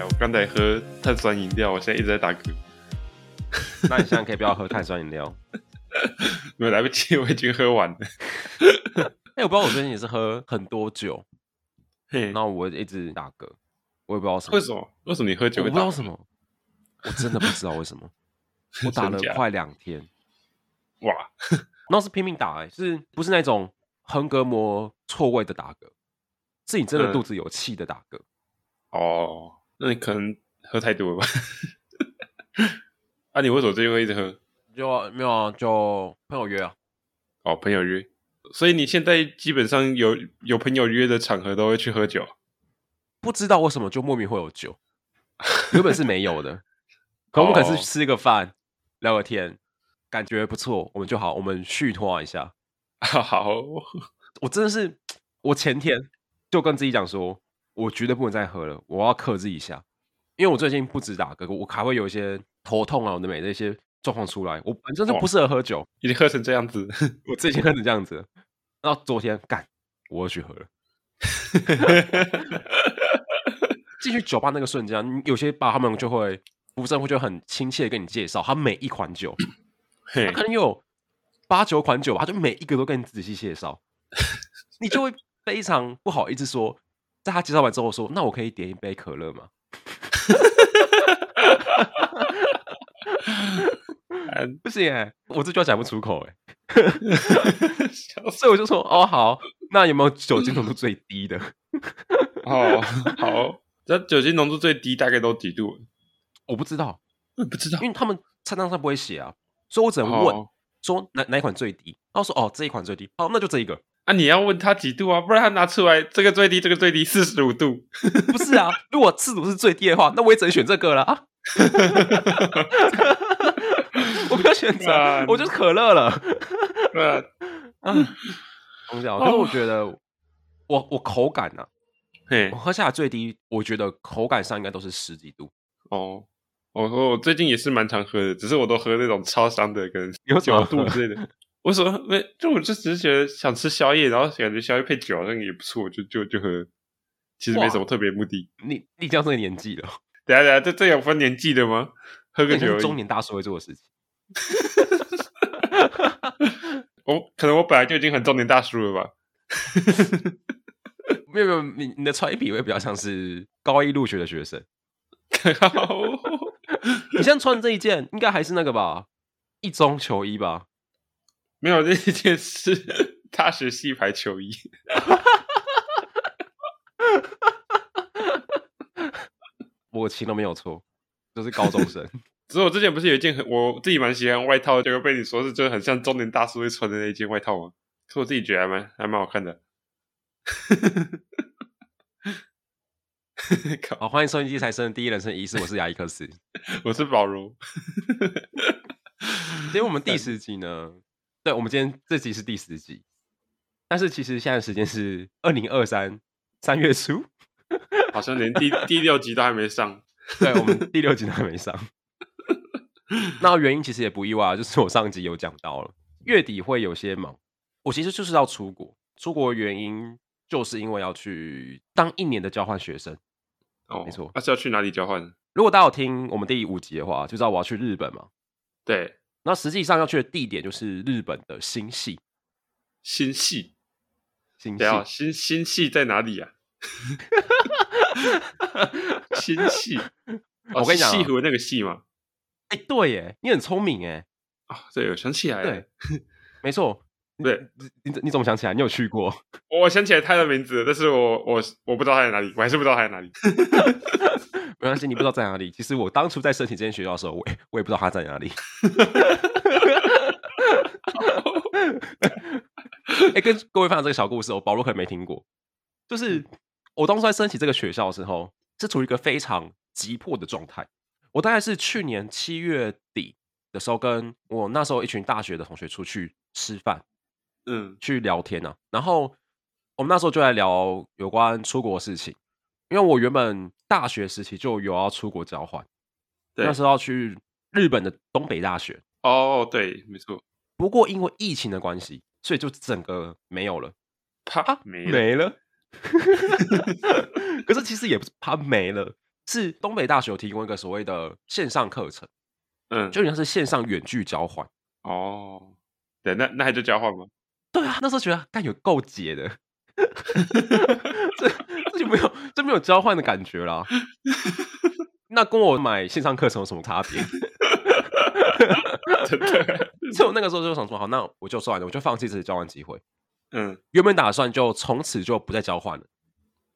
我刚才喝碳酸饮料，我现在一直在打嗝。那你现在可以不要喝碳酸饮料？没有来不及，我已经喝完了。哎、欸，我不知道我最近也是喝很多酒，嘿，然后我一直打嗝，我也不知道什么。为什么？为什么你喝酒？我不知道什么，我真的不知道为什么。我打了快两天，哇，那是拼命打哎、欸，是不是那种横膈膜错位的打嗝？是你真的肚子有气的打嗝、嗯？哦，那你可能喝太多了吧？啊，你为什么最近会一直喝？就没有啊，就朋友约啊。哦，朋友约，所以你现在基本上有有朋友约的场合都会去喝酒。不知道为什么就莫名会有酒，原本是没有的。可我们可是吃个饭。哦聊个天，感觉不错，我们就好，我们续拖一下。好，我真的是，我前天就跟自己讲说，我绝对不能再喝了，我要克制一下，因为我最近不止打嗝，我还会有一些头痛啊，我的每那些状况出来，我本身就不适合喝酒，哦、已经喝成这样子，我最近喝成这样子，然后昨天干，我又去喝了。进去酒吧那个瞬间，有些吧他们就会。服务生会就很亲切的跟你介绍他每一款酒，他可能有八九款酒吧，他就每一个都跟你仔细介绍，你就会非常不好意思说，在他介绍完之后说，那我可以点一杯可乐吗？不行哎，我这句话讲不出口哎，所以我就说哦好，那有没有酒精浓度最低的？哦好，这酒精浓度最低大概都几度？我不知道，我不知道，因为他们菜单上不会写啊，所以我只能问、oh. 说哪哪一款最低，然后说哦这一款最低，好那就这一个啊，你要问他几度啊，不然他拿出来这个最低，这个最低四十五度，不是啊，如果四十五是最低的话，那我也只能选这个了啊，我不要选择，我就是可乐了，对嗯，同样，可是我觉得我我口感呢、啊，嘿，我喝下来最低，我觉得口感上应该都是十几度。哦。我我最近也是蛮常喝的，只是我都喝那种超商的跟九度之类的。为什么？没就我就只是觉得想吃宵夜，然后感觉宵夜配酒好像也不错，就就就喝。其实没什么特别目的。你你这样这个年纪了，等下等下，这这有分年纪的吗？喝个酒，中年大叔会做的事情。我可能我本来就已经很中年大叔了吧？没有没有，你你的穿衣品味比较像是高一入学的学生。你现在穿的这一件，应该还是那个吧？一中球衣吧？没有，这一件事大学系排球衣。我情都没有错，就是高中生。只是我之前不是有一件很我自己蛮喜欢外套，结果被你说是就是很像中年大叔会穿的那一件外套吗？可我自己觉得还蛮还蛮好看的。好，欢迎收听《财神的第一人生仪式》，我是亚历克斯，我是宝如。今天我们第十集呢，对，我们今天这集是第十集，但是其实现在时间是二零二三三月初，好像连第第六集都还没上。对，我们 第六集都还没上。那原因其实也不意外，就是我上集有讲到了，月底会有些忙，我其实就是要出国，出国的原因就是因为要去当一年的交换学生。哦，没错，那、啊、是要去哪里交换？如果大家有听我们第五集的话，就知道我要去日本嘛。对，那实际上要去的地点就是日本的新系。新系，新系，新新系在哪里啊？新潟，我跟你讲，西湖那个系吗？哎、欸，对耶，你很聪明哎。啊、哦，对，我想起来了，对，没错。对，你你怎么想起来？你有去过？我想起来他的名字，但是我我我不知道他在哪里，我还是不知道他在哪里。没关系，你不知道在哪里。其实我当初在申请这间学校的时候，我也我也不知道他在哪里。哎、欸，跟各位分享这个小故事，我保罗可能没听过。就是我当初在申请这个学校的时候，是处于一个非常急迫的状态。我大概是去年七月底的时候，跟我那时候一群大学的同学出去吃饭。嗯，去聊天呢、啊，然后我们那时候就在聊有关出国的事情，因为我原本大学时期就有要出国交换，对，那时候要去日本的东北大学。哦，对，没错。不过因为疫情的关系，所以就整个没有了，啪，没了。没了 可是其实也不是怕没了，是东北大学有提供一个所谓的线上课程，嗯，就像是线上远距交换。哦，对，那那还就交换吗？对啊，那时候觉得干有够解的，这这就没有这没有交换的感觉啦。那跟我买线上课程有什么差别？真的，所以我那个时候就想说，好，那我就算了，我就放弃这次交换机会。嗯，原本打算就从此就不再交换了。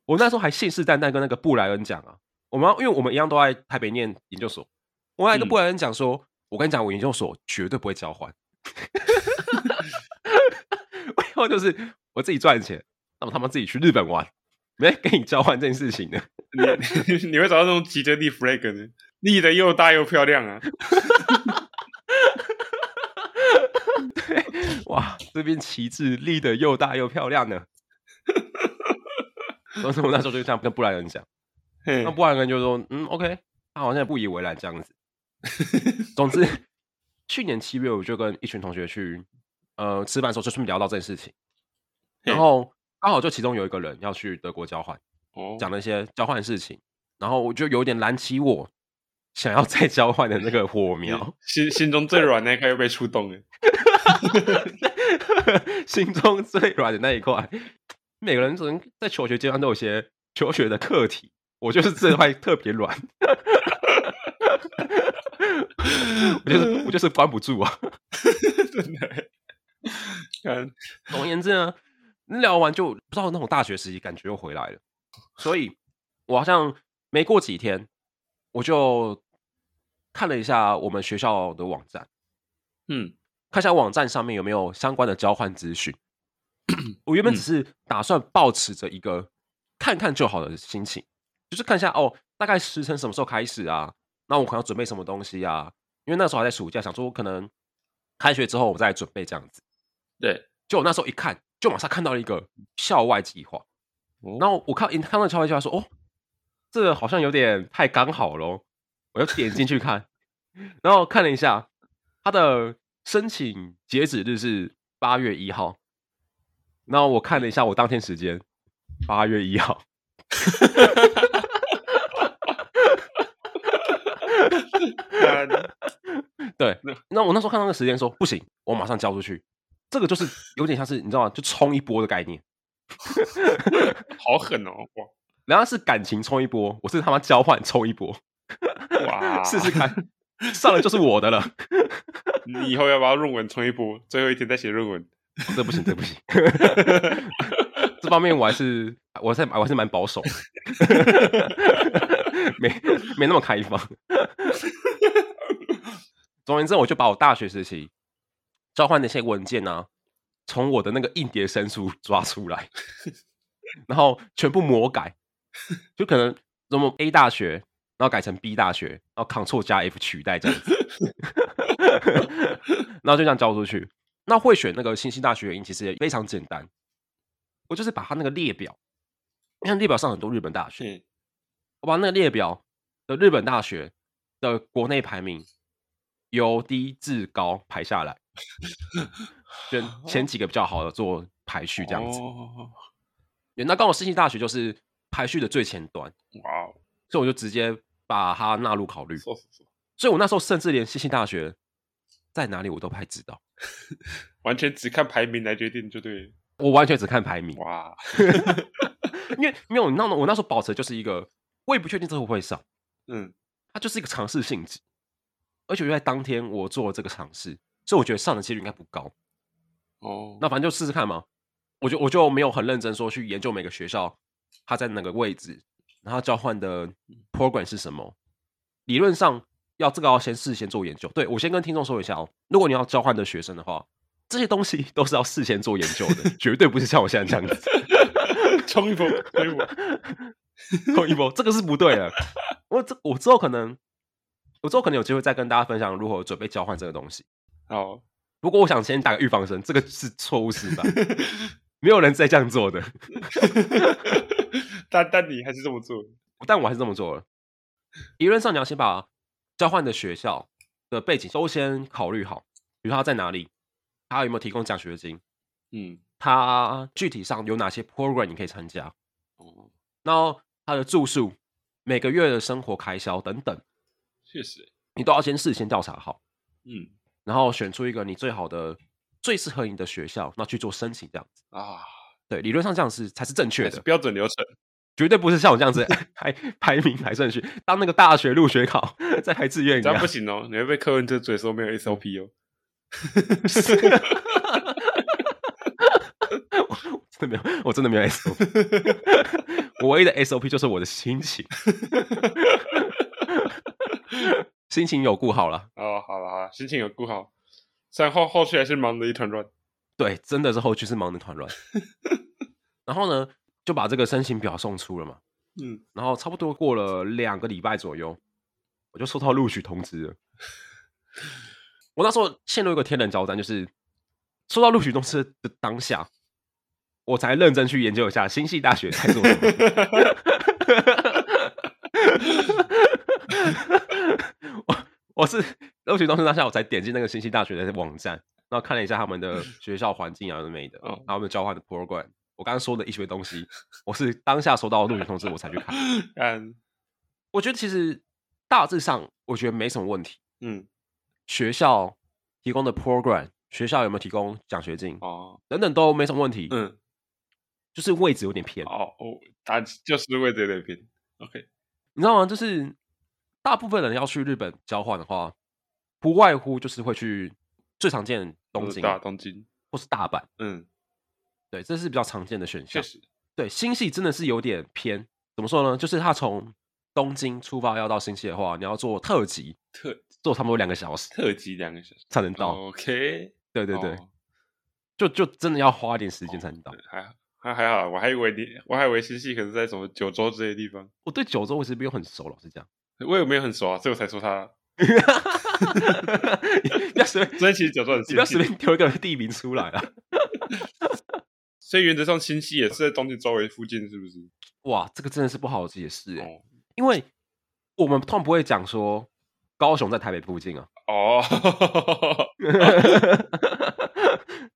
我那时候还信誓旦旦跟那个布莱恩讲啊，我们因为我们一样都在台北念研究所，我还跟布莱恩讲说，嗯、我跟你讲，我研究所绝对不会交换。我以后就是我自己赚钱，那么他们自己去日本玩，没跟你交换这件事情呢。你 你会找到那种极得立 flag 呢？立的又大又漂亮啊！对，哇，这边旗帜立的又大又漂亮呢。所以我那时候就这样跟布莱恩讲，那布莱恩就说：“嗯，OK，他好像也不以为然这样子。”总之，去年七月我就跟一群同学去呃吃饭的时候，就顺便聊到这件事情，然后刚好就其中有一个人要去德国交换，讲了一些交换的事情，然后我就有点燃起我想要再交换的那个火苗，心心中最软那一块又被触动了，心中最软的那一块。每个人可能在求学阶段都有些求学的课题，我就是这块特别软，我就是我就是关不住啊，真的。嗯，总而言之呢，聊完就不知道那种大学时期感觉又回来了，所以我好像没过几天，我就看了一下我们学校的网站，嗯，看一下网站上面有没有相关的交换资讯。我原本只是打算保持着一个看看就好的心情，就是看一下哦，大概时程什么时候开始啊？那我可能要准备什么东西啊？因为那时候还在暑假，想说我可能开学之后我再准备这样子。对，就我那时候一看，就马上看到了一个校外计划。然后我看一看到校外计划，说哦，这个好像有点太刚好喽。我就点进去看，然后看了一下，他的申请截止日是八月一号。然后我看了一下我当天时间，八月一号。对，那我那时候看到那个时间说不行，我马上交出去。这个就是有点像是你知道吗？就冲一波的概念，好狠哦！哇，人家是感情冲一波，我是他妈交换冲一波。哇，试试看，上了就是我的了。你以后要不要论文冲一波？最后一天再写论文。哦、这不行，这不行。这方面我还是，我还是，我还是蛮保守的，没没那么开放。总而言之，我就把我大学时期交换那些文件啊，从我的那个硬碟深处 抓出来，然后全部魔改，就可能什么 A 大学，然后改成 B 大学，然后 Ctrl 加 F 取代这样子，然后就这样交出去。那会选那个新兴大学原因其实也非常简单，我就是把它那个列表，你看列表上很多日本大学，我把那个列表的日本大学的国内排名由低至高排下来，选 前几个比较好的做排序这样子。那刚好新兴大学就是排序的最前端，哇！所以我就直接把它纳入考虑。所以我那时候甚至连新兴大学在哪里我都不太知道。完全只看排名来决定就对，我完全只看排名哇，因为没有那我那时候保持就是一个，我也不确定这会不会上，嗯，它就是一个尝试性质，而且就在当天我做了这个尝试，所以我觉得上的几率应该不高，哦，那反正就试试看嘛，我就我就没有很认真说去研究每个学校它在哪个位置，然后交换的 program 是什么，理论上。要这个要先事先做研究，对，我先跟听众说一下哦。如果你要交换的学生的话，这些东西都是要事先做研究的，绝对不是像我现在这样子，冲一波，冲一波，冲一波，这个是不对的。我这我之后可能，我之后可能有机会再跟大家分享如何准备交换这个东西。好，不过我想先打个预防针，这个是错误示范，没有人再这样做的。但但你还是这么做，但我还是这么做了。理论上你要先把。交换的学校的背景都先考虑好，比如他在哪里，他有没有提供奖学金，嗯，他具体上有哪些 program 你可以参加，哦，然后他的住宿每个月的生活开销等等，确实，你都要先事先调查好，嗯，然后选出一个你最好的、最适合你的学校，那去做申请这样子啊。对，理论上这样是才是正确的标准流程，绝对不是像我这样子 排排名排顺序，当那个大学入学考在排志愿一样，这样不行哦，你会被柯文哲嘴说没有 SOP 哦。我真的没有，我真的没有 SOP。我唯一的 SOP 就是我的心情，心情有顾好了。哦，好了好了，心情有顾好，虽然后后续还是忙得一团乱。对，真的是后续是忙得一团乱。然后呢，就把这个申请表送出了嘛。嗯，然后差不多过了两个礼拜左右，我就收到录取通知了。我那时候陷入一个天人交战，就是收到录取通知的当下，我才认真去研究一下新系大学在做什么。我我是录取通知当下，我才点进那个新西大学的网站，然后看了一下他们的 学校环境啊什么的，然后他们交换的 program。我刚刚说的一些东西，我是当下收到录取通知我才去看。嗯，我觉得其实大致上我觉得没什么问题。嗯。学校提供的 program，学校有没有提供奖学金？哦，等等都没什么问题。嗯，就是位置有点偏。哦哦，它 就是位置有点偏。OK，你知道吗？就是大部分人要去日本交换的话，不外乎就是会去最常见东京、大东京或是大阪。嗯，对，这是比较常见的选项。确实，对，新系真的是有点偏。怎么说呢？就是他从东京出发要到新系的话，你要坐特急。特。坐差不多两个小时，特急两个小时才能到。OK，对对对，哦、就就真的要花一点时间才能到。哦、还还还好，我还以为你，我还以为新系可能在什么九州这些地方。我对九州我其实没有很熟，老实讲，我也没有很熟啊，所以我才说他。不要随便，所以其实九州很，你不要随便丢一个地名出来啊。所以原则上新系也是在东京周围附近，是不是？哇，这个真的是不好解释哎，哦、因为我们通常不会讲说。高雄在台北附近啊！哦，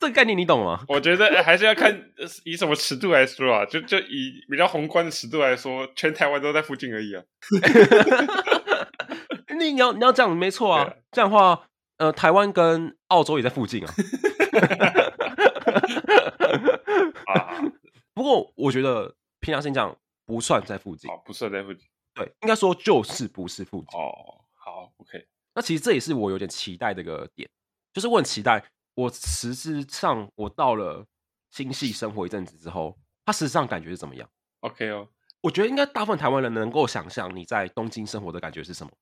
这个概念你懂吗？我觉得还是要看以什么尺度来说啊，就就以比较宏观的尺度来说，全台湾都在附近而已啊。你你要你要这样没错啊，这样的话，呃，台湾跟澳洲也在附近啊。啊，不过我觉得平常心讲不算在附近，哦，不算在附近，对，应该说就是不是附近哦。好，OK。那其实这也是我有点期待的一个点，就是我很期待，我实质上我到了新系生活一阵子之后，他实质上感觉是怎么样？OK 哦，我觉得应该大部分台湾人能够想象你在东京生活的感觉是什么。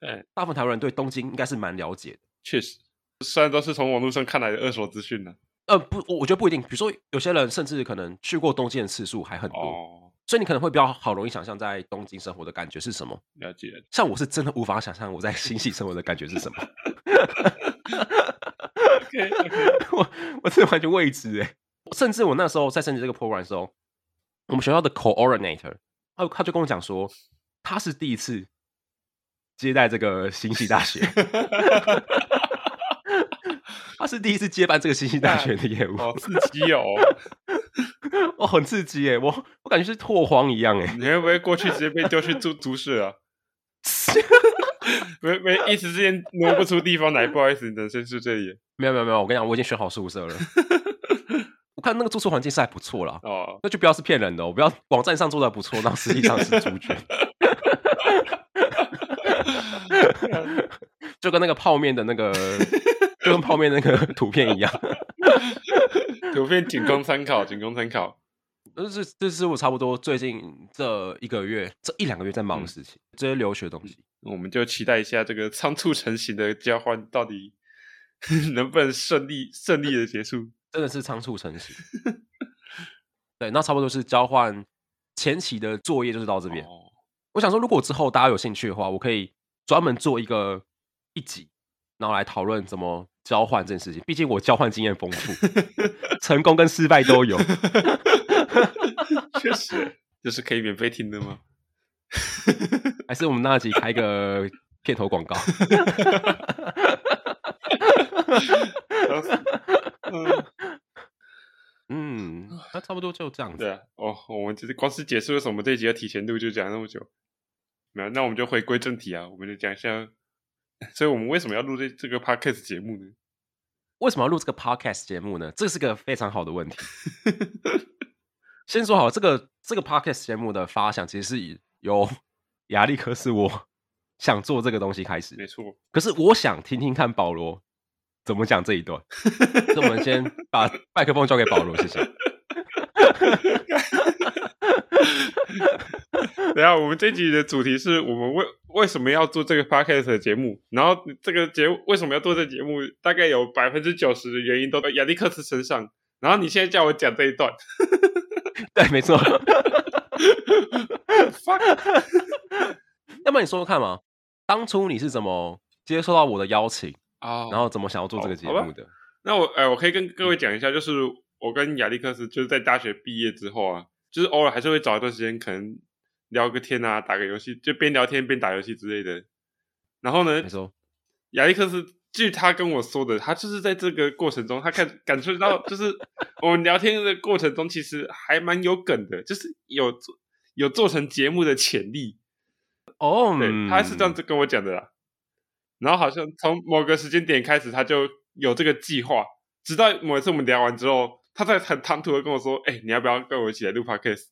对，大部分台湾人对东京应该是蛮了解的。确实，虽然都是从网络上看来的二手资讯呢。呃，不，我我觉得不一定。比如说，有些人甚至可能去过东京的次数还很多。哦所以你可能会比较好容易想象在东京生活的感觉是什么？了解。像我是真的无法想象我在新系生活的感觉是什么。OK OK，我我真的完全未知哎。甚至我那时候在申请这个 program 的时候，我们学校的 coordinator 他他就跟我讲说，他是第一次接待这个新系大学。他是第一次接办这个新系大学的业务，好刺激哦！我很刺激哎，我我感觉是拓荒一样哎。你会不会过去直接被丢去住宿舍啊？没没，一时之间挪不出地方来，不好意思，你等先住这里。没有没有没有，我跟你讲，我已经选好宿舍了。我看那个住宿环境是还不错啦。哦，那就不要是骗人的，我不要网站上做的不错，那实际上是猪圈。就跟那个泡面的那个。就跟泡面那个 图片一样，图片仅供参考，仅供参考。这是这是我差不多最近这一个月、这一两个月在忙的事情，嗯、这些留学的东西。我们就期待一下这个仓促成型的交换到底 能不能顺利顺利的结束？真的是仓促成型。对，那差不多是交换前期的作业就是到这边。哦、我想说，如果之后大家有兴趣的话，我可以专门做一个一集，然后来讨论怎么。交换这件事情，毕竟我交换经验丰富，成功跟失败都有。确实，这是可以免费听的吗？还是我们那集开个 片头广告？嗯，那差不多就这样子。对啊，哦，我们就是光是解释为什么这一集要提前录，就讲那么久。那那我们就回归正题啊，我们就讲一下，所以我们为什么要录这这个 podcast 节目呢？为什么要录这个 podcast 节目呢？这是个非常好的问题。先说好，这个这个 podcast 节目的发想其实是由亚历克斯我 想做这个东西开始，没错。可是我想听听看保罗怎么讲这一段，所以我们先把麦克风交给保罗，谢谢。等下，我们这集的主题是我们为为什么要做这个 podcast 的节目，然后这个节目为什么要做这个节目，大概有百分之九十的原因都在亚历克斯身上。然后你现在叫我讲这一段，对，没错。要不然你说说看嘛，当初你是怎么接受到我的邀请啊？然后怎么想要做这个节目的？那我哎，我可以跟各位讲一下，就是我跟亚历克斯就是在大学毕业之后啊，就是偶尔还是会找一段时间，可能聊个天啊，打个游戏，就边聊天边打游戏之类的。然后呢，亚历克斯据他跟我说的，他就是在这个过程中，他看感受到，就是 我们聊天的过程中，其实还蛮有梗的，就是有做有做成节目的潜力。哦，对，他是这样子跟我讲的啦。然后好像从某个时间点开始，他就有这个计划。直到某一次我们聊完之后，他在很唐突的跟我说：“哎、欸，你要不要跟我一起来录 podcast？”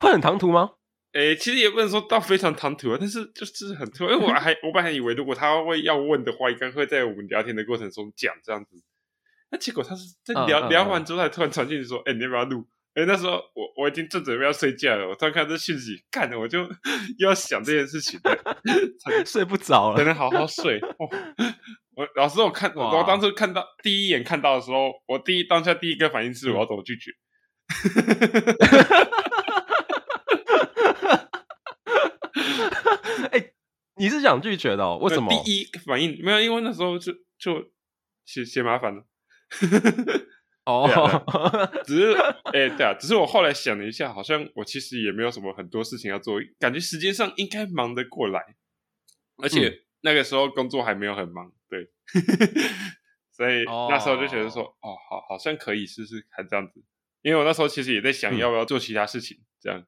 会很唐突吗？哎、欸，其实也不能说到非常唐突啊，但是就是很突。因为我还我本来以为，如果他会要问的话，应该会在我们聊天的过程中讲这样子。那结果他是在聊、uh, uh, uh. 聊完之后，他突然传讯息说：“哎、欸，你要不要录？”哎，那时候我我已经正准备要睡觉了，我突然看这讯息，干的我就 又要想这件事情，睡不着了，才能好好睡。哦、我老师，我看我我当时看到第一眼看到的时候，我第一当下第一个反应是我要怎么拒绝？哎、欸，你是想拒绝的？哦？为什么？第一反应没有，因为那时候就就嫌嫌麻烦了。哦、oh. 只是哎、欸，对啊，只是我后来想了一下，好像我其实也没有什么很多事情要做，感觉时间上应该忙得过来，而且那个时候工作还没有很忙，对，所以那时候就觉得说，oh. 哦，好，好像可以试试看这样子，因为我那时候其实也在想要不要做其他事情，这样。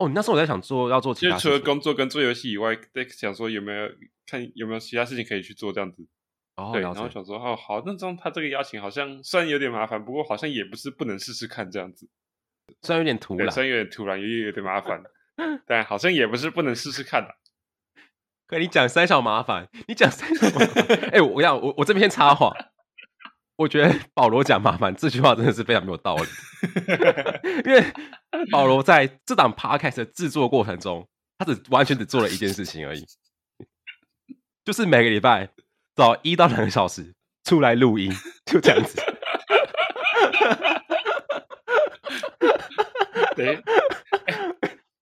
哦，你那时候我在想做要做其他除了工作跟做游戏以外，在想说有没有看有没有其他事情可以去做这样子。Oh, 对，然后想说哦，好，那这样他这个邀请好像虽然有点麻烦，不过好像也不是不能试试看这样子。虽然有点突然，虽然有点突然，也有点麻烦，但好像也不是不能试试看的。可你讲三小麻烦，你讲三小麻烦。哎、欸，我要我我这边插话，我觉得保罗讲麻烦这句话真的是非常没有道理，因为保罗在这档 podcast 的制作过程中，他只完全只做了一件事情而已，就是每个礼拜。找一到两个小时出来录音，就这样子。对，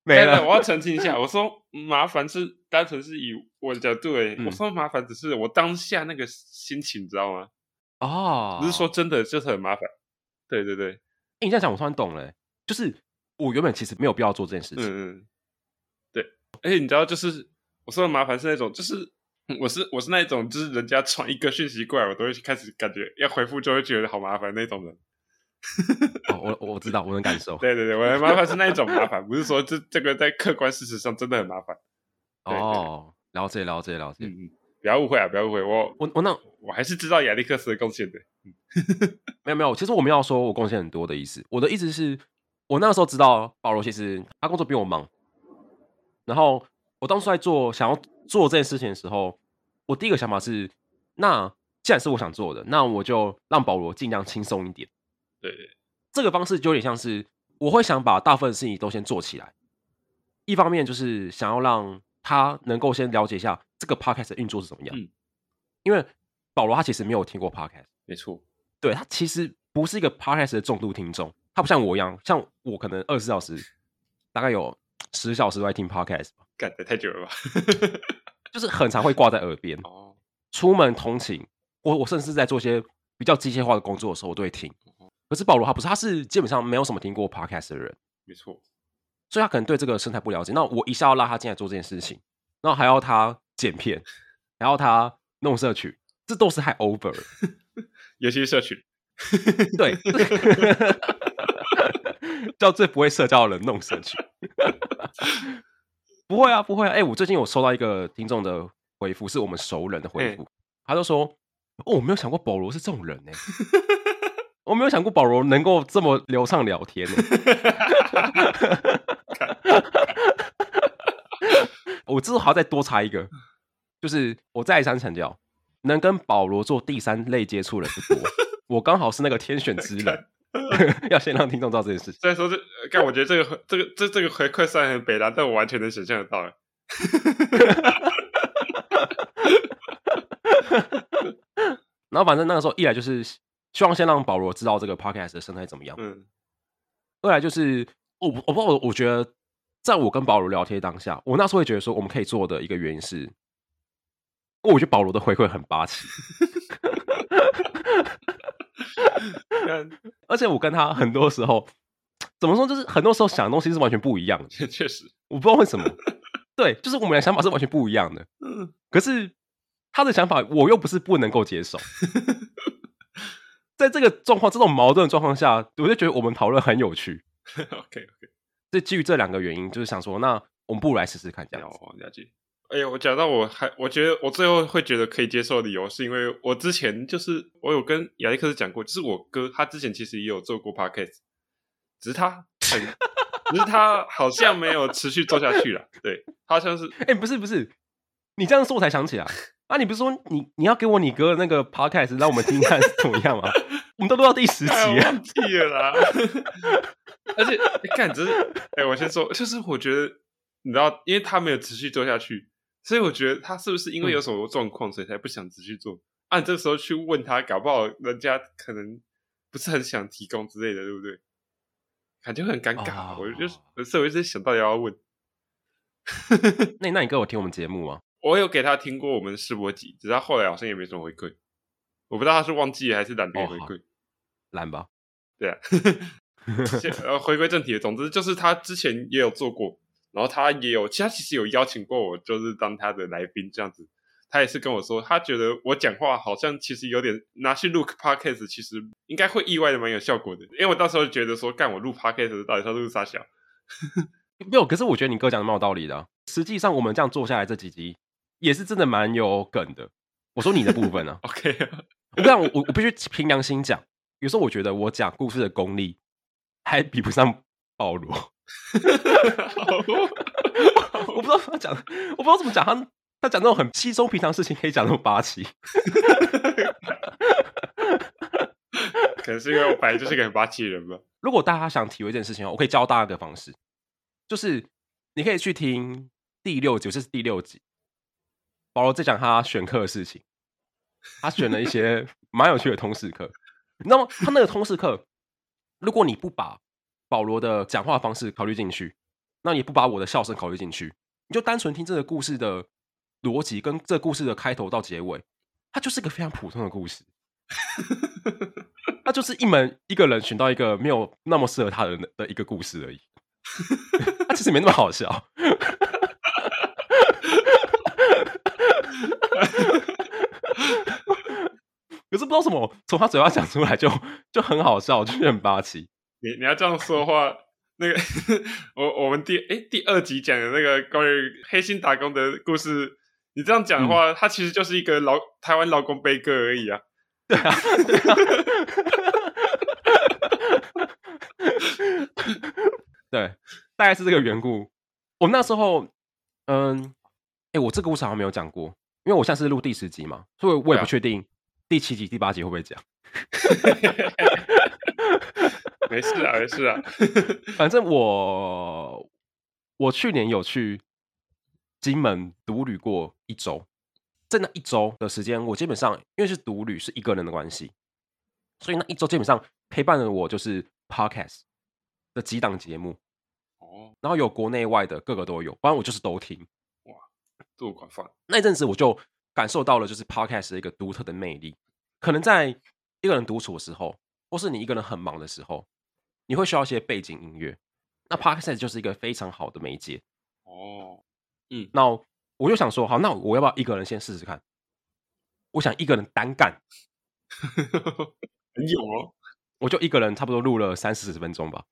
没了。我要澄清一下，我说麻烦是单纯是以我的角度，我说麻烦只是我当下那个心情，你知道吗？哦，不是说真的就是很麻烦。对对对，欸、你这样讲我突然懂了，就是我原本其实没有必要做这件事情。嗯嗯，对。而且你知道，就是我说的麻烦是那种，就是。我是我是那种，就是人家传一个讯息过来，我都会开始感觉要回复，就会觉得好麻烦那种人。哦，我我知道，我能感受。对对对，我的麻烦是那一种麻烦，不是说这这个在客观事实上真的很麻烦。哦，了解了解了解。嗯嗯，不要误会啊，不要误会，我我我那我还是知道亚历克斯的贡献的。没有没有，其实我没有说我贡献很多的意思，我的意思是，我那个时候知道保罗其实他工作比我忙，然后我当初在做想要。做这件事情的时候，我第一个想法是，那既然是我想做的，那我就让保罗尽量轻松一点。对，对，这个方式就有点像是，我会想把大部分事情都先做起来。一方面就是想要让他能够先了解一下这个 podcast 的运作是怎么样。嗯，因为保罗他其实没有听过 podcast，没错，对，他其实不是一个 podcast 的重度听众，他不像我一样，像我可能二十四小时大概有十小时都在听 podcast。干的太久了吧？就是很常会挂在耳边。哦，出门通勤，我我甚至在做些比较机械化的工作的时候，我都会听。可是保罗他不是，他是基本上没有什么听过 podcast 的人。没错，所以他可能对这个生态不了解。那我一下要拉他进来做这件事情，然后还要他剪片，还要他弄社群，这都是太 over 了。尤其是社群，对。叫最不会社交的人弄社群。不会啊，不会啊！哎、欸，我最近有收到一个听众的回复，是我们熟人的回复，欸、他就说：“哦，我没有想过保罗是这种人呢、欸，我没有想过保罗能够这么流畅聊天呢、欸。”我之后还要再多插一个，就是我再三强调，能跟保罗做第三类接触的人不多，我刚好是那个天选之人。要先让听众知道这件事情。虽然说这，但我觉得这个这个这这个回馈虽然很北南，但我完全能想象得到。然后反正那个时候，一来就是希望先让保罗知道这个 podcast 的生态怎么样。嗯。二来就是我我不知道，我我觉得在我跟保罗聊天当下，我那时候会觉得说，我们可以做的一个原因是，我觉得保罗的回馈很霸气。而且我跟他很多时候，怎么说，就是很多时候想的东西是完全不一样的。确实，我不知道为什么。对，就是我们俩想法是完全不一样的。嗯，可是他的想法我又不是不能够接受。在这个状况、这种矛盾的状况下，我就觉得我们讨论很有趣。OK OK，这基于这两个原因，就是想说，那我们不如来试试看这样子。了解。哎呀，我讲到我还，我觉得我最后会觉得可以接受的理由，是因为我之前就是我有跟亚历克斯讲过，就是我哥他之前其实也有做过 podcast，只是他很，只是他好像没有持续做下去了。对，他好像是，哎、欸，不是不是，你这样说我才想起来 啊，你不是说你你要给我你哥的那个 podcast 让我们听看是怎么样吗？我们都录到第十集了，忘记了啦。而且，你看，只是，哎、欸，我先说，就是我觉得，你知道，因为他没有持续做下去。所以我觉得他是不是因为有什么状况，所以才不想持续做？啊、这个时候去问他，搞不好人家可能不是很想提供之类的，对不对？感觉很尴尬。哦、我就所以我一直想到底要问。那那你跟我听我们节目吗？我有给他听过我们的试播集，只是他后来好像也没什么回馈。我不知道他是忘记还是懒得回馈。懒、哦、吧？对啊。呃，回归正题，总之就是他之前也有做过。然后他也有，其他其实有邀请过我，就是当他的来宾这样子。他也是跟我说，他觉得我讲话好像其实有点拿去录 podcast，其实应该会意外的蛮有效果的。因为我到时候觉得说，干我录 podcast 到底是录啥小？没有，可是我觉得你哥讲的蛮有道理的啊。实际上我们这样做下来这几集，也是真的蛮有梗的。我说你的部分呢、啊？OK，我这样我我必须凭良心讲，有时候我觉得我讲故事的功力还比不上保罗。我不知道他讲，我不知道怎么讲。他他讲那种很稀松平常事情，可以讲那么霸气。可能是因为我本来就是个很霸气的人吧。如果大家想体会这件事情，我可以教大家一个方式，就是你可以去听第六集，这是第六集，保罗在讲他选课的事情。他选了一些 蛮有趣的通识课，你知道吗？他那个通识课，如果你不把保罗的讲话方式考虑进去，那你不把我的笑声考虑进去，你就单纯听这个故事的逻辑跟这个故事的开头到结尾，它就是一个非常普通的故事，它就是一门一个人寻到一个没有那么适合他的人的一个故事而已，它其实没那么好笑，可是不知道什么从他嘴巴讲出来就 就很好笑，就是很霸气。你你要这样说的话，那个 我我们第哎第二集讲的那个关于黑心打工的故事，你这样讲的话，它、嗯、其实就是一个老台湾老公悲歌而已啊。对啊，对啊，对，大概是这个缘故。我那时候，嗯，哎，我这个故事好像没有讲过，因为我现在是录第十集嘛，所以我也不确定第七集、第八集会不会讲。没事啊，没事啊。反正我我去年有去金门独旅过一周，在那一周的时间，我基本上因为是独旅，是一个人的关系，所以那一周基本上陪伴了我就是 Podcast 的几档节目哦，然后有国内外的各个都有，不然我就是都听。哇，这么广泛！那一阵子我就感受到了就是 Podcast 的一个独特的魅力，可能在一个人独处的时候，或是你一个人很忙的时候。你会需要一些背景音乐，那 Podcast 就是一个非常好的媒介哦。嗯，那我就想说，好，那我要不要一个人先试试看？我想一个人单干，很勇哦。我就一个人，差不多录了三四十分钟吧。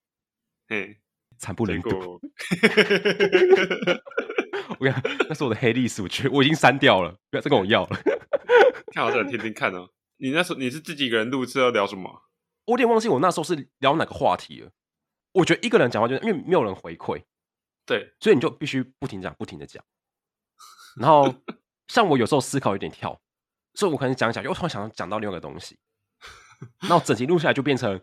嘿，惨不忍睹。我跟你讲，那是我的黑历史，我觉得我已经删掉了，不要再跟我要了。看好想天天看哦。你那时候你是自己一个人录，制要聊什么？我有点忘记我那时候是聊哪个话题了。我觉得一个人讲话，就是因为没有人回馈，对，所以你就必须不停讲，不停的讲。然后 像我有时候思考有点跳，所以我可能讲讲，又突然想讲到另外一个东西，然后整集录下来就变成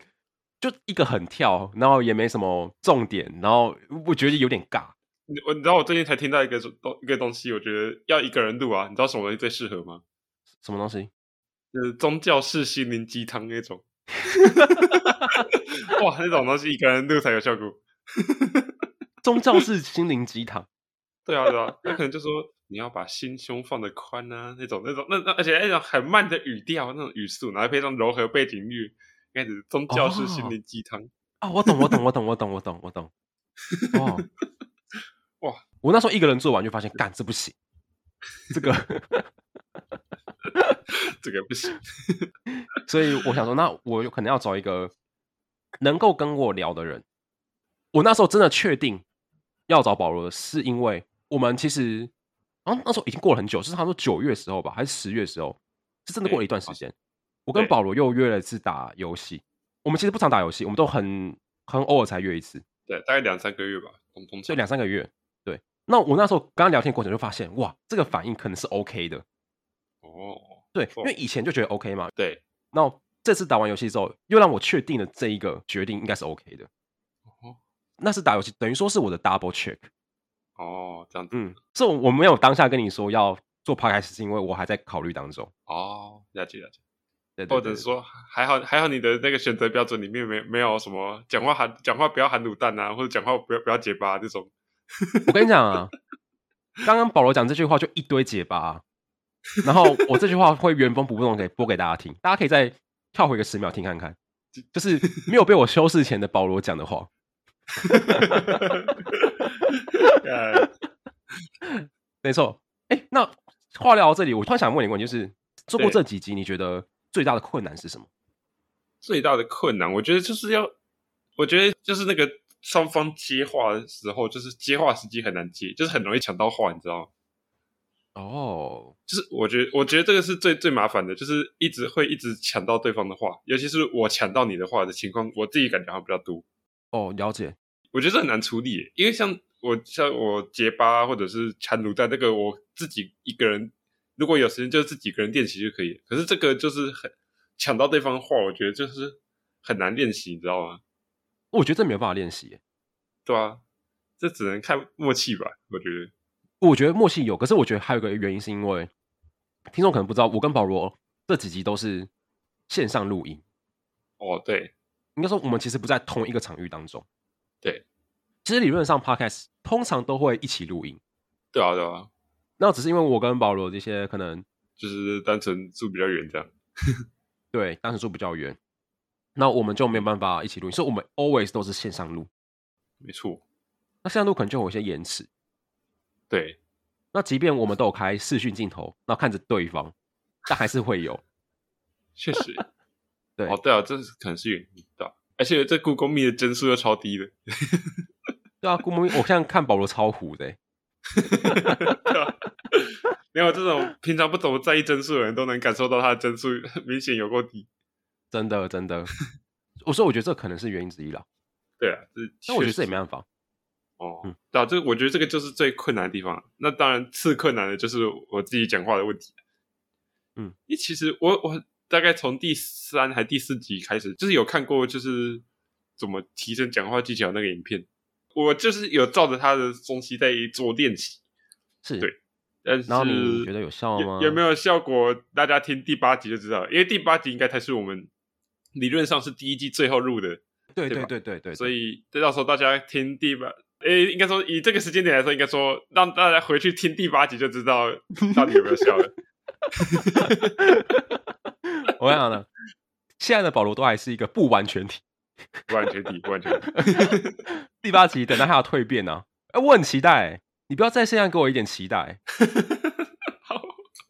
就一个很跳，然后也没什么重点，然后我觉得有点尬。你我你知道我最近才听到一个东一个东西，我觉得要一个人录啊，你知道什么东西最适合吗？什么东西？就是宗教式心灵鸡汤那种。哇，那种东西一个人录才有效果。宗教式心灵鸡汤，对啊对啊，那可能就说你要把心胸放得宽啊，那种那种那那，而且那种很慢的语调，那种语速，然后配上柔和背景乐，开始宗教式心灵鸡汤啊！我懂我懂我懂我懂我懂我懂。哦，哇！我那时候一个人做完就发现，干这不行，这个 这个不行。所以我想说，那我有可能要找一个能够跟我聊的人。我那时候真的确定要找保罗的是因为我们其实啊那时候已经过了很久，是差不多九月的时候吧，还是十月的时候，是真的过了一段时间。我跟保罗又约了一次打游戏。我们其实不常打游戏，我们都很很偶尔才约一次。对，大概两三个月吧，就，两三个月。对，那我那时候刚刚聊天过程就发现，哇，这个反应可能是 OK 的。哦，对，因为以前就觉得 OK 嘛。对。那这次打完游戏之后，又让我确定了这一个决定应该是 OK 的。哦。那是打游戏，等于说是我的 double check。哦，这样子。嗯，这我没有当下跟你说要做 podcast，是因为我还在考虑当中。哦，了解了解。对对对对，或者说还好还好，你的那个选择标准里面没没有什么讲话含讲话不要含卤蛋啊，或者讲话不要不要结巴这种。我跟你讲啊，刚刚保罗讲这句话就一堆结巴，啊，然后我这句话会原封不动给播给大家听，大家可以再跳回个十秒听看看，就是没有被我修饰前的保罗讲的话。没错，哎、欸，那话聊到这里，我突然想问你一个问题，就是做过这几集，你觉得？最大的困难是什么？最大的困难，我觉得就是要，我觉得就是那个双方接话的时候，就是接话时机很难接，就是很容易抢到话，你知道吗？哦，oh. 就是我觉得，我觉得这个是最最麻烦的，就是一直会一直抢到对方的话，尤其是我抢到你的话的情况，我自己感觉还比较多。哦，oh, 了解。我觉得这很难处理，因为像我像我结巴或者是缠卤蛋，那个我自己一个人。如果有时间，就自己一个人练习就可以。可是这个就是很抢到对方的话，我觉得就是很难练习，你知道吗？我觉得这没有办法练习，对啊，这只能看默契吧。我觉得，我觉得默契有，可是我觉得还有一个原因，是因为听众可能不知道，我跟保罗这几集都是线上录音。哦，对，应该说我们其实不在同一个场域当中。对，其实理论上 Podcast 通常都会一起录音。对啊，对啊。那只是因为我跟保罗这些可能就是单纯住比较远这样，对，单纯住比较远，那我们就没有办法一起录音，所以我们 always 都是线上录，没错。那线上录可能就有一些延迟，对。那即便我们都有开视讯镜头，然后看着对方，但还是会有，确实，对，哦，对啊，这是可能是原因，对，而且这 Google Meet 的帧数又超低的，对啊，Google Meet 我现在看保罗超糊的。对啊，没有这种平常不怎么在意帧数的人都能感受到它的帧数明显有够低，真的真的。我说我觉得这可能是原因之一了。对啊，但我觉得这也没办法。哦，嗯、对啊，这我觉得这个就是最困难的地方。那当然，次困难的就是我自己讲话的问题。嗯，因为其实我我大概从第三还第四集开始，就是有看过就是怎么提升讲话技巧那个影片。我就是有照着他的东西在做练习，是对，但是你觉得有效吗？有，有没有效果？大家听第八集就知道，因为第八集应该才是我们理论上是第一季最后入的，对对对对对，所以到时候大家听第八，诶，应该说以这个时间点来说，应该说让大家回去听第八集就知道到底有没有笑了。我想呢，现在的保罗都还是一个不完全体。不完全体，不完全体。第八集，等到他要蜕变呢、啊？哎、欸，我很期待。你不要在线上给我一点期待。好，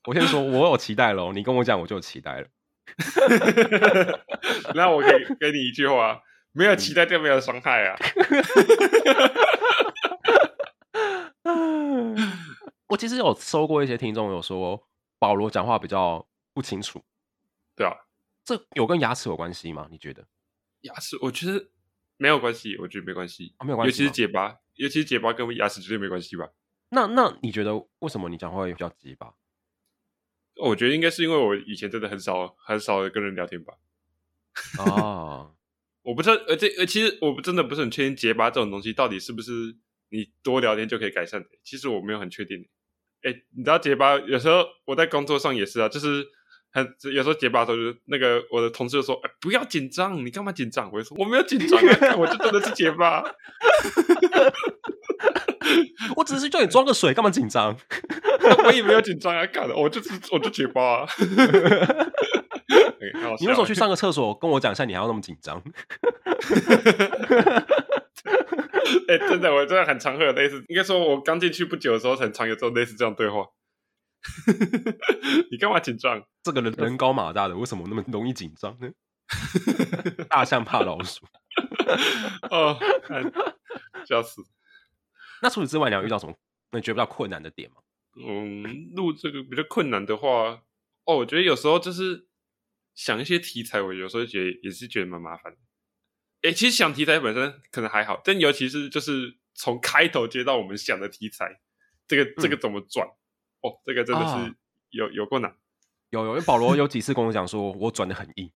我先说，我有期待喽。你跟我讲，我就有期待了。那我可以给你一句话：没有期待就没有伤害啊。我其实有收过一些听众有说保罗讲话比较不清楚，对啊，这有跟牙齿有关系吗？你觉得？牙齿我觉得没有关系，我觉得没关系，啊、没有关系，尤其是结巴，尤其是结巴跟牙齿绝对没关系吧？那那你觉得为什么你讲话会比较结巴？我觉得应该是因为我以前真的很少很少跟人聊天吧。哦，我不知道，而且呃，其实我真的不是很确定结巴这种东西到底是不是你多聊天就可以改善的。其实我没有很确定。哎，你知道结巴有时候我在工作上也是啊，就是很有时候结巴的时候，就是那个我的同事就说：“哎，不要紧张，你干嘛紧张？”我就说：“我没有紧张啊，我就真的是结巴。” 我只是叫你装个水，干嘛紧张？我也没有紧张啊，干的，我就是我就结巴啊。你为什么去上个厕所？跟我讲一下，你还要那么紧张？哎、欸，真的，我真的很常会有类似，应该说，我刚进去不久的时候，很常有这种类似这样对话。你干嘛紧张？这个人人高马大的，为什么那么容易紧张呢？大象怕老鼠。哦，笑死！那除此之外，你要遇到什么？那你觉得比较困难的点吗？嗯，录这个比较困难的话，哦，我觉得有时候就是想一些题材，我有时候觉得也是觉得蛮麻烦的。诶，其实想题材本身可能还好，但尤其是就是从开头接到我们想的题材，这个这个怎么转？嗯、哦，这个真的是有、啊、有过难。有有，因为保罗有几次跟我讲说，我转的很硬，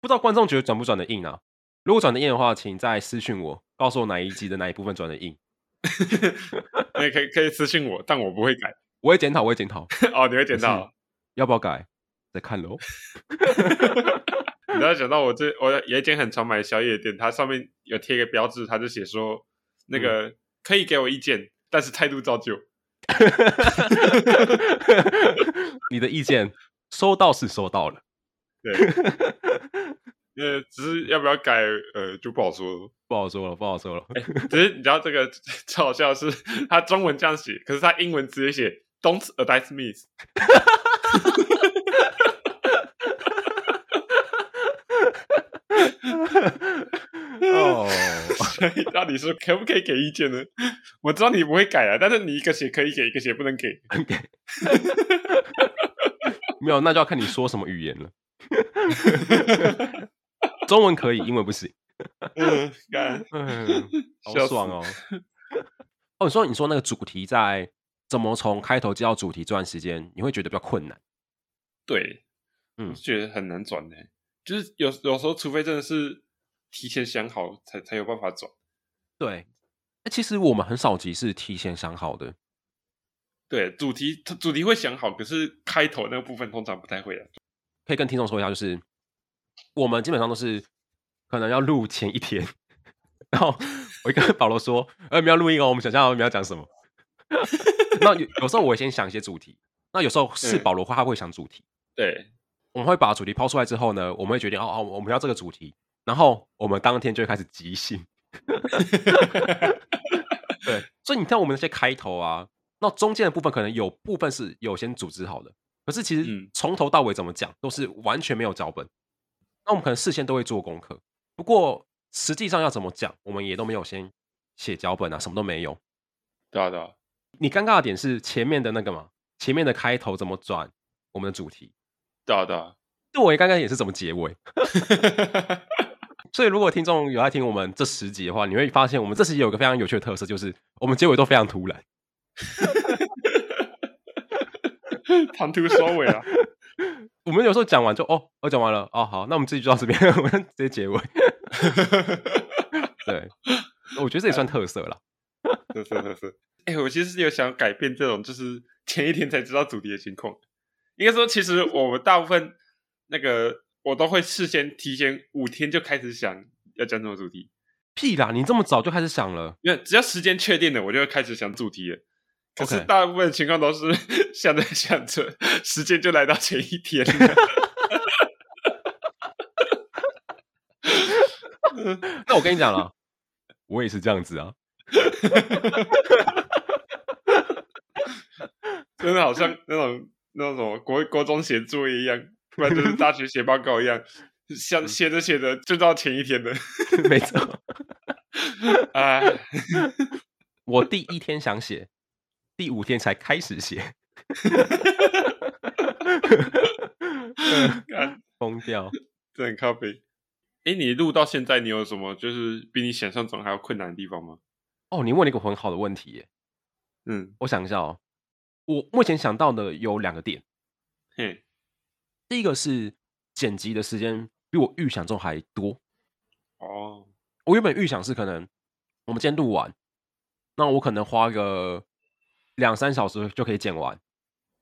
不知道观众觉得转不转的硬啊？如果转的硬的话，请再私信我，告诉我哪一集的哪一部分转的硬。你可以可以私信我，但我不会改，我会检讨，我会检讨。哦，你会检讨？要不要改？再看喽。你知道想到我这，我有一间很常买的宵夜店，它上面有贴个标志，它就写说那个、嗯、可以给我意见，但是态度照旧。你的意见收到是收到了，对，呃，只是要不要改，呃，就不好说了，不好说了，不好说了。欸、只是你知道这个超好笑的是，他中文这样写，可是他英文直接写 "Don't advise me"。哦，所以到底是可不可以给意见呢？我知道你不会改啊，但是你一个写可以给，一个写不能给。没有，那就要看你说什么语言了。中文可以，英文不行。嗯，干，嗯，好爽哦。哦，你说你说那个主题在怎么从开头接到主题这段时间，你会觉得比较困难？对，嗯，觉得很难转呢。就是有有时候，除非真的是提前想好才，才才有办法转。对，那其实我们很少集是提前想好的。对，主题主题会想好，可是开头那个部分通常不太会的。可以跟听众说一下，就是我们基本上都是可能要录前一天，然后我一跟 保罗说：“呃，我们要录音哦，我们想象我们要讲什么。” 那有有时候我会先想一些主题，那有时候是保罗话他会想主题。嗯、对。我们会把主题抛出来之后呢，我们会决定哦哦，我们要这个主题，然后我们当天就会开始即兴。对，所以你看我们那些开头啊，那中间的部分可能有部分是有先组织好的，可是其实从头到尾怎么讲都是完全没有脚本。那我们可能事先都会做功课，不过实际上要怎么讲，我们也都没有先写脚本啊，什么都没有。对啊，对啊。你尴尬的点是前面的那个嘛？前面的开头怎么转我们的主题？对啊，对啊，对我刚刚也是怎么结尾，所以如果听众有在听我们这十集的话，你会发现我们这十集有个非常有趣的特色，就是我们结尾都非常突然，唐突收尾啊。我们有时候讲完就哦，我讲完了哦，好，那我们这集就到这边，我们直接结尾。对，我觉得这也算特色了，特色特色。哎、欸，我其实有想改变这种，就是 前一天才知道主题的情况。应该说，其实 我们大部分那个我都会事先提前五天就开始想要讲什么主题。屁啦！你这么早就开始想了？因为只要时间确定了，我就会开始想主题了。可是大部分情况都是 想着想着，时间就来到前一天了。那我跟你讲了，我也是这样子啊。真的好像 那种。那种国国中写作业一样，不然就是大学写报告一样。像写着写着就到前一天了，没错。啊，我第一天想写，第五天才开始写，疯掉，这很咖啡。哎，你录到现在，你有什么就是比你想象中还要困难的地方吗？哦，你问了一个很好的问题耶。嗯，我想一下哦，我目前想到的有两个点。嘿，第一个是剪辑的时间比我预想中还多。哦，我原本预想是可能我们今天录完，那我可能花个两三小时就可以剪完，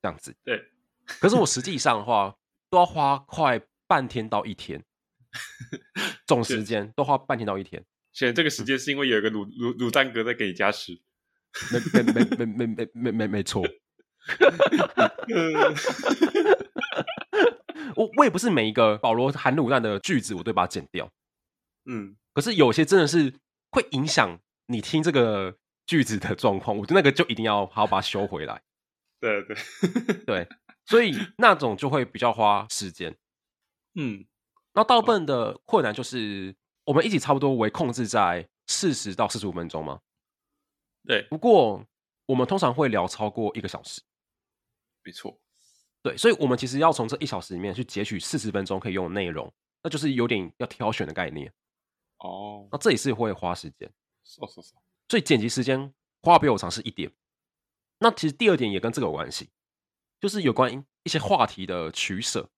这样子。对，可是我实际上的话，都要花快半天到一天。总时间都花半天到一天，选这个时间是因为有一个卤卤卤蛋哥在给你加时，没没没没没没没没没错。我我也不是每一个保罗含卤蛋的句子我都把它剪掉，嗯，可是有些真的是会影响你听这个句子的状况，我觉得那个就一定要好好把它修回来。对对对，所以那种就会比较花时间，嗯。那大部分的困难就是，我们一起差不多为控制在四十到四十五分钟吗？对。不过我们通常会聊超过一个小时。没错。对，所以我们其实要从这一小时里面去截取四十分钟可以用的内容，那就是有点要挑选的概念。哦。那这也是会花时间。是是是。所以剪辑时间花比我长是一点。那其实第二点也跟这个有关系，就是有关一些话题的取舍。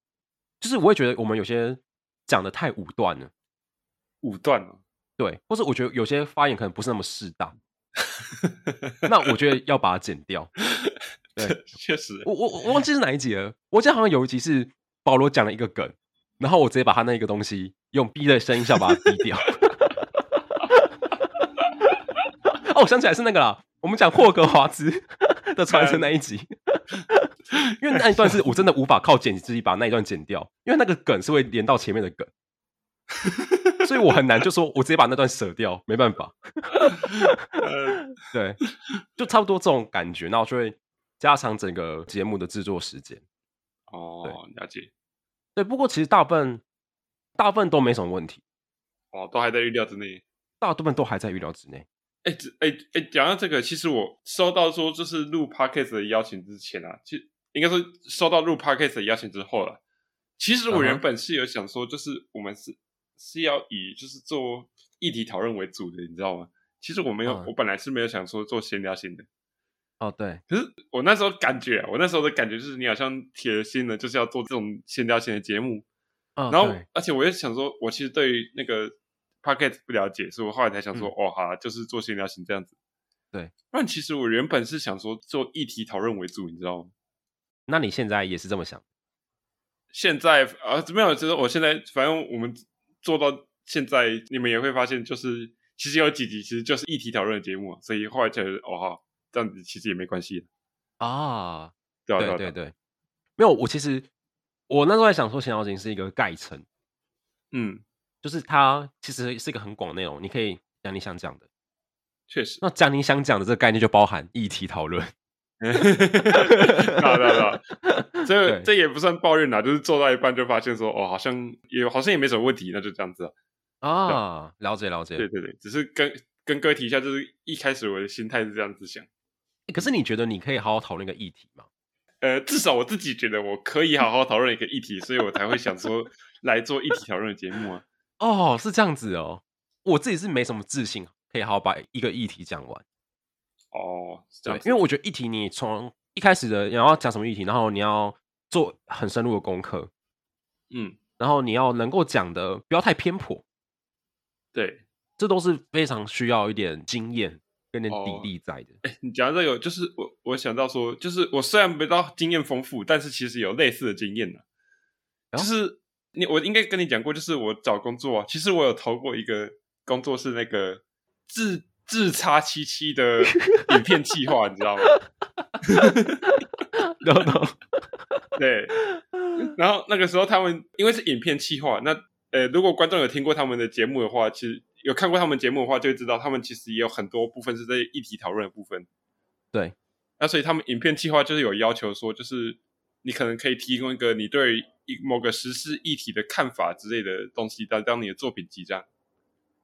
就是我会觉得我们有些。讲的太武断了，武断了，对，或是我觉得有些发言可能不是那么适当，那我觉得要把它剪掉。对，确实，我我我忘记是哪一集了，我记得好像有一集是保罗讲了一个梗，然后我直接把他那个东西用 B 的声音效把它逼掉。哦，我想起来是那个啦，我们讲霍格华兹的传承那一集。因为那一段是我真的无法靠剪辑自己把那一段剪掉，因为那个梗是会连到前面的梗，所以我很难就说我直接把那段舍掉，没办法。对，就差不多这种感觉，那我就会加长整个节目的制作时间。哦，了解。对，不过其实大部分大部分都没什么问题。哦，都还在预料之内。大部分都还在预料之内。哎，哎哎，讲到这个，其实我收到说就是录 podcast 的邀请之前啊，其实。应该说收到录 podcast 的邀请之后了。其实我原本是有想说，就是我们是是要以就是做议题讨论为主的，你知道吗？其实我没有，嗯、我本来是没有想说做闲聊型的。哦，对。可是我那时候感觉，我那时候的感觉就是你好像铁了心的，就是要做这种闲聊型的节目。哦、然后，而且我也想说，我其实对于那个 podcast 不了解，所以我后来才想说，嗯、哦，好，就是做闲聊型这样子。对。不然其实我原本是想说做议题讨论为主，你知道吗？那你现在也是这么想？现在啊，没有，就是我现在，反正我们做到现在，你们也会发现，就是其实有几集其实就是议题讨论的节目，所以后来觉得哦哈，这样子其实也没关系啊。对对对对，没有，我其实我那时候在想说，闲聊型是一个概称，嗯，就是它其实是一个很广的内容，你可以讲你想讲的，确实，那讲你想讲的这个概念就包含议题讨论。哈哈哈哈哈，这 这也不算抱怨啦，就是做到一半就发现说，哦，好像也好像也没什么问题，那就这样子啊。啊，了解了解，对对对，只是跟跟各位提一下，就是一开始我的心态是这样子想。可是你觉得你可以好好讨论一个议题吗？呃，至少我自己觉得我可以好好讨论一个议题，所以我才会想说来做议题讨论的节目啊。哦，是这样子哦，我自己是没什么自信可以好好把一个议题讲完。哦，是这样，因为我觉得议题你从一开始的你要讲什么议题，然后你要做很深入的功课，嗯，然后你要能够讲的不要太偏颇，对，这都是非常需要一点经验跟点底力在的。哎、哦，你讲到这个，就是我我想到说，就是我虽然没到经验丰富，但是其实有类似的经验呢、啊。就是你我应该跟你讲过，就是我找工作，其实我有投过一个工作是那个自。自差七七的影片企划，你知道吗？然后，对，然后那个时候他们因为是影片企划，那呃，如果观众有听过他们的节目的话，其实有看过他们节目的话，就会知道他们其实也有很多部分是在议题讨论的部分。对，那所以他们影片计划就是有要求说，就是你可能可以提供一个你对一某个时事议题的看法之类的东西，当当你的作品集这样。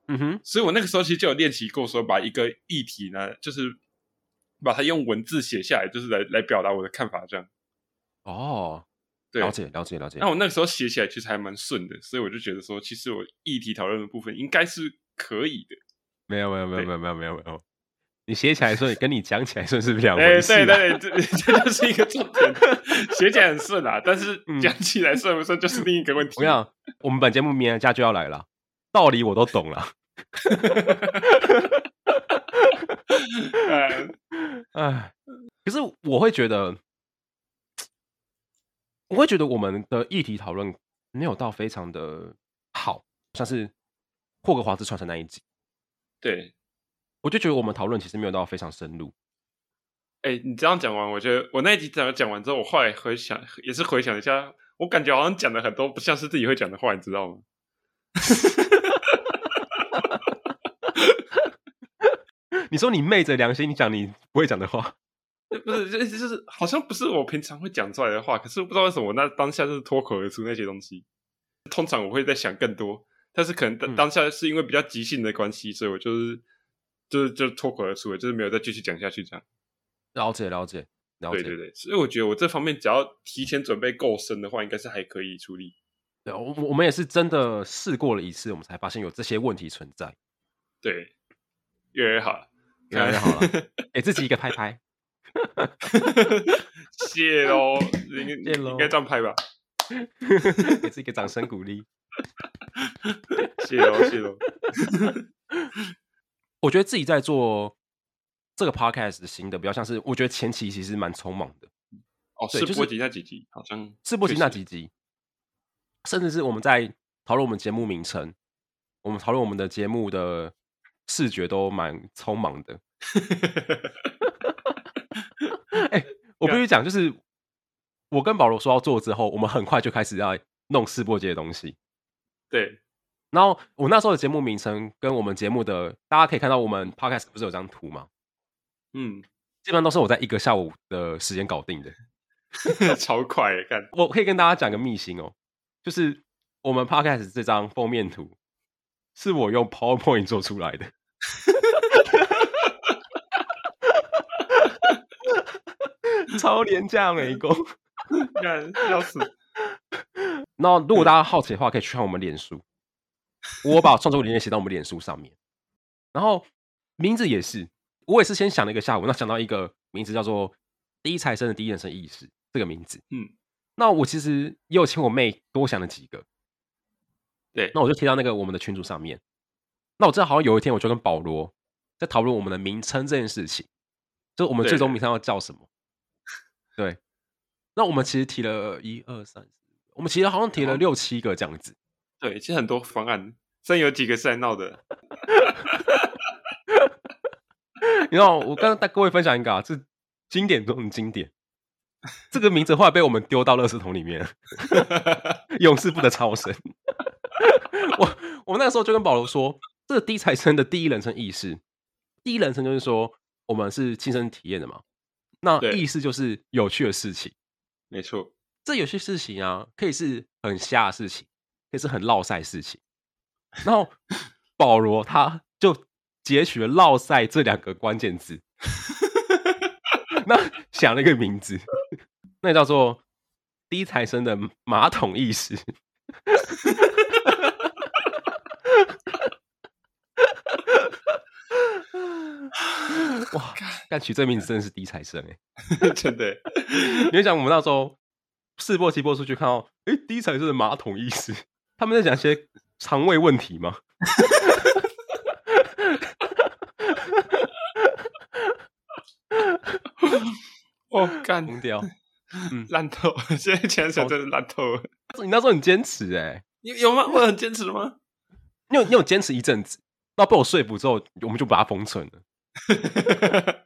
嗯哼，所以我那个时候其实就有练习过，说把一个议题呢，就是把它用文字写下来，就是来来表达我的看法这样。哦，对，了解了解了解。那我那个时候写起来其实还蛮顺的，所以我就觉得说，其实我议题讨论的部分应该是可以的。没有没有没有没有没有没有没有，你写起来顺，跟你讲起来顺是不是两回事？啊？对对对，这 这就是一个重点。写起来很顺啊，但是讲起来顺不顺就是另一个问题。我跟你讲，我们本节目明年假就要来了，道理我都懂了。哎，可是我会觉得，我会觉得我们的议题讨论没有到非常的好，像是霍格华兹传承那一集。对，我就觉得我们讨论其实没有到非常深入。哎、欸，你这样讲完，我觉得我那一集讲讲完之后，我后来回想，也是回想一下，我感觉好像讲了很多不像是自己会讲的话，你知道吗？你说你昧着良心，你讲你不会讲的话，不是，就就是好像不是我平常会讲出来的话，可是我不知道为什么我那当下就是脱口而出那些东西。通常我会在想更多。但是可能当当下是因为比较即兴的关系，嗯、所以我就是就是就脱口而出了，就是没有再继续讲下去这样。了解了解了解，对对对，所以我觉得我这方面只要提前准备够深的话，应该是还可以处理。对，我我们也是真的试过了一次，我们才发现有这些问题存在。对，越来越好了，越来越好了，给 自己一个拍拍。谢喽，应该应该这样拍吧，给自己一个掌声鼓励。谢喽，谢喽。我觉得自己在做这个 podcast 的新的，比较像是，我觉得前期其实蛮匆忙的。哦，是播集那几集，好像是播集那几集，甚至是我们在讨论我们节目名称，我们讨论我们的节目的视觉都蛮匆忙的。哎、欸，我必须讲，就是我跟保罗说要做之后，我们很快就开始要弄试播集的东西。对，然后我那时候的节目名称跟我们节目的，大家可以看到我们 podcast 不是有张图吗？嗯，基本上都是我在一个下午的时间搞定的，超快的。看，我可以跟大家讲个秘辛哦，就是我们 podcast 这张封面图是我用 PowerPoint 做出来的，超廉价美工，看要死。然后，如果大家好奇的话，可以去看我们脸书。我把创作理念写到我们脸书上面。然后名字也是，我也是先想了一个下午，那想到一个名字叫做“第一财神的第一人生意识”这个名字。嗯，那我其实也有请我妹多想了几个。对，那我就贴到那个我们的群组上面。那我知道，好像有一天我就跟保罗在讨论我们的名称这件事情，就是我们最终名称要叫什么。对，对，那我们其实提了一二三。我们其实好像提了六七个这样子，对，其实很多方案，虽然有几个是在闹的。你知道，我刚刚带各位分享一个啊，是经典中的经典。这个名字后来被我们丢到垃圾桶里面，永世不得超生。我我们那个时候就跟保罗说，这个第一财生的第一人称意识，第一人称就是说我们是亲身体验的嘛，那意识就是有趣的事情，没错。这有些事情啊，可以是很瞎的事情，可以是很落赛事情。然后保罗他就截取了“落赛”这两个关键字，那想了一个名字，那叫做“第一财生的马桶意识 ”。哇，但取这名字真的是第一财生哎，真的。你会想我们那时候。试播期播出去，看到哎，第一彩色的马桶意识，他们在讲一些肠胃问题吗？我干疯掉，嗯，烂透，现在潜水真的烂透了。你那时候很坚持哎、欸，有有吗？我很坚持吗？你有你有坚持一阵子，那被我说服之后，我们就把它封存了。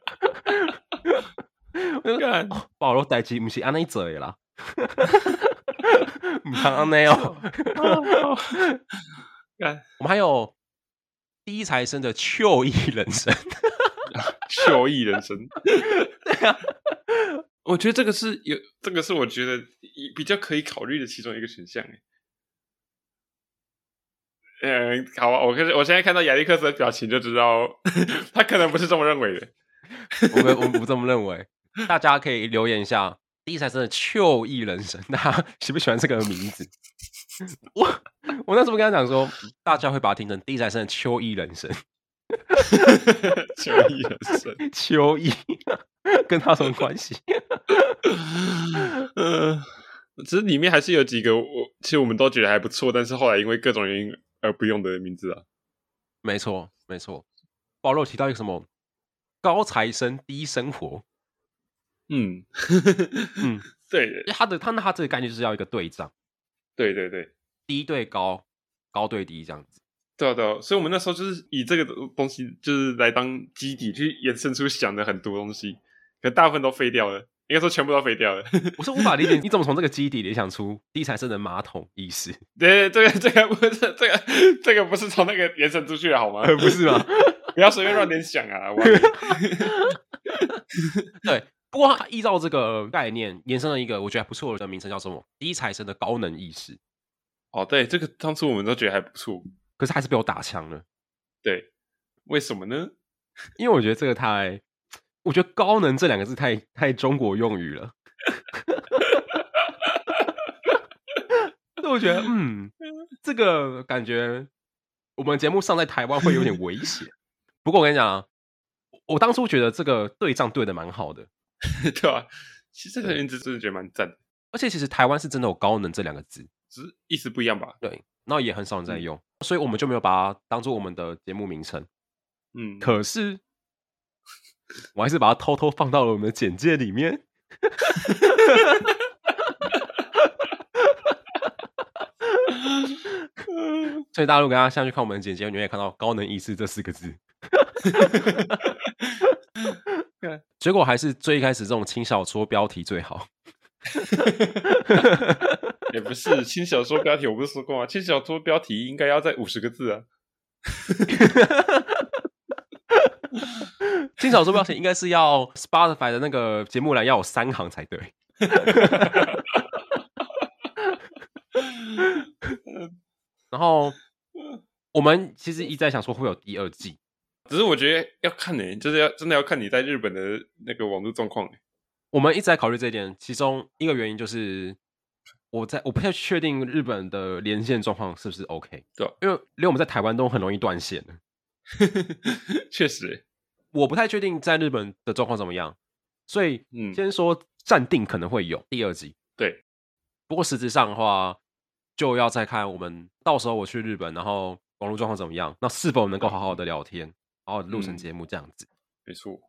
我就看保罗代志不是安尼做的啦。不看那哦，我们还有第一财生的秋意人生，秋意人生，对啊，我觉得这个是有，这个是我觉得比较可以考虑的其中一个选项。嗯，好啊，我可是我现在看到亚历克斯的表情就知道，他可能不是这么认为的。我们我们不这么认为，大家可以留言一下。第一才生的秋意人生，大家喜不喜欢这个名字？我我那时候跟他讲说，大家会把它听成第一才生的 秋意人生。秋意人生，秋意跟他什么关系？呃，其实里面还是有几个我其实我们都觉得还不错，但是后来因为各种原因而不用的名字啊。没错，没错。保罗提到一个什么高材生低生活。嗯嗯，对的，他的他那他这个概念就是要一个对仗，对对对，低对高，高对低这样子，对啊对啊，所以我们那时候就是以这个东西就是来当基底去延伸出想的很多东西，可大部分都废掉了，应该说全部都废掉了。我是无法理解你怎么从这个基底联想出低材生的马桶意思？对，这个这个不是这个这个不是从那个延伸出去的好吗？不是吗？不要随便乱联想啊！对。不过，他依照这个概念延伸了一个我觉得还不错的名称，叫什么？低材生的高能意识。哦，对，这个当初我们都觉得还不错，可是还是被我打枪了。对，为什么呢？因为我觉得这个太，我觉得“高能”这两个字太太中国用语了。所以我觉得，嗯，这个感觉我们节目上在台湾会有点危险。不过我跟你讲啊，我当初觉得这个对仗对的蛮好的。对吧、啊？其实这个名字真的觉得蛮赞的，而且其实台湾是真的有“高能”这两个字，只是意思不一样吧？对，那也很少人在用，嗯、所以我们就没有把它当做我们的节目名称。嗯，可是我还是把它偷偷放到了我们的简介里面。所以大家如果大家下去看我们的简介，你也看到“高能意识”这四个字。结果还是最一开始这种轻小说标题最好。也不是 轻小说标题，我不是说过吗？轻小说标题应该要在五十个字啊。轻小说标题应该是要 Spotify 的那个节目栏要有三行才对。然后我们其实一再想说会有第二季。只是我觉得要看呢，就是要真的要看你在日本的那个网络状况。我们一直在考虑这一点，其中一个原因就是我在我不太确定日本的连线状况是不是 OK。对，因为连我们在台湾都很容易断线。确实，我不太确定在日本的状况怎么样。所以，嗯，先说暂定可能会有第二集。对，不过实质上的话，就要再看我们到时候我去日本，然后网络状况怎么样，那是否能够好好的聊天。然后录成节目这样子，嗯、没错。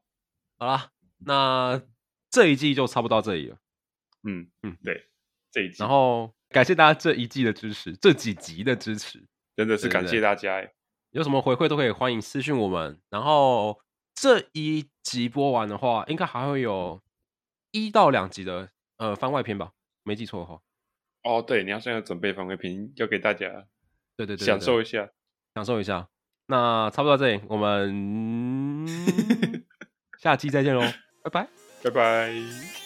好啦，那这一季就差不多到这里了。嗯嗯，对，这一季。然后感谢大家这一季的支持，这几集的支持，真的是感谢大家。有什么回馈都可以欢迎私信我们。然后这一集播完的话，应该还会有一到两集的呃番外篇吧？没记错的话。哦，对，你要现在准备番外篇，要给大家。对对对，对，享受一下，享受一下。那差不多到这里，我们 下期再见喽，拜拜，拜拜。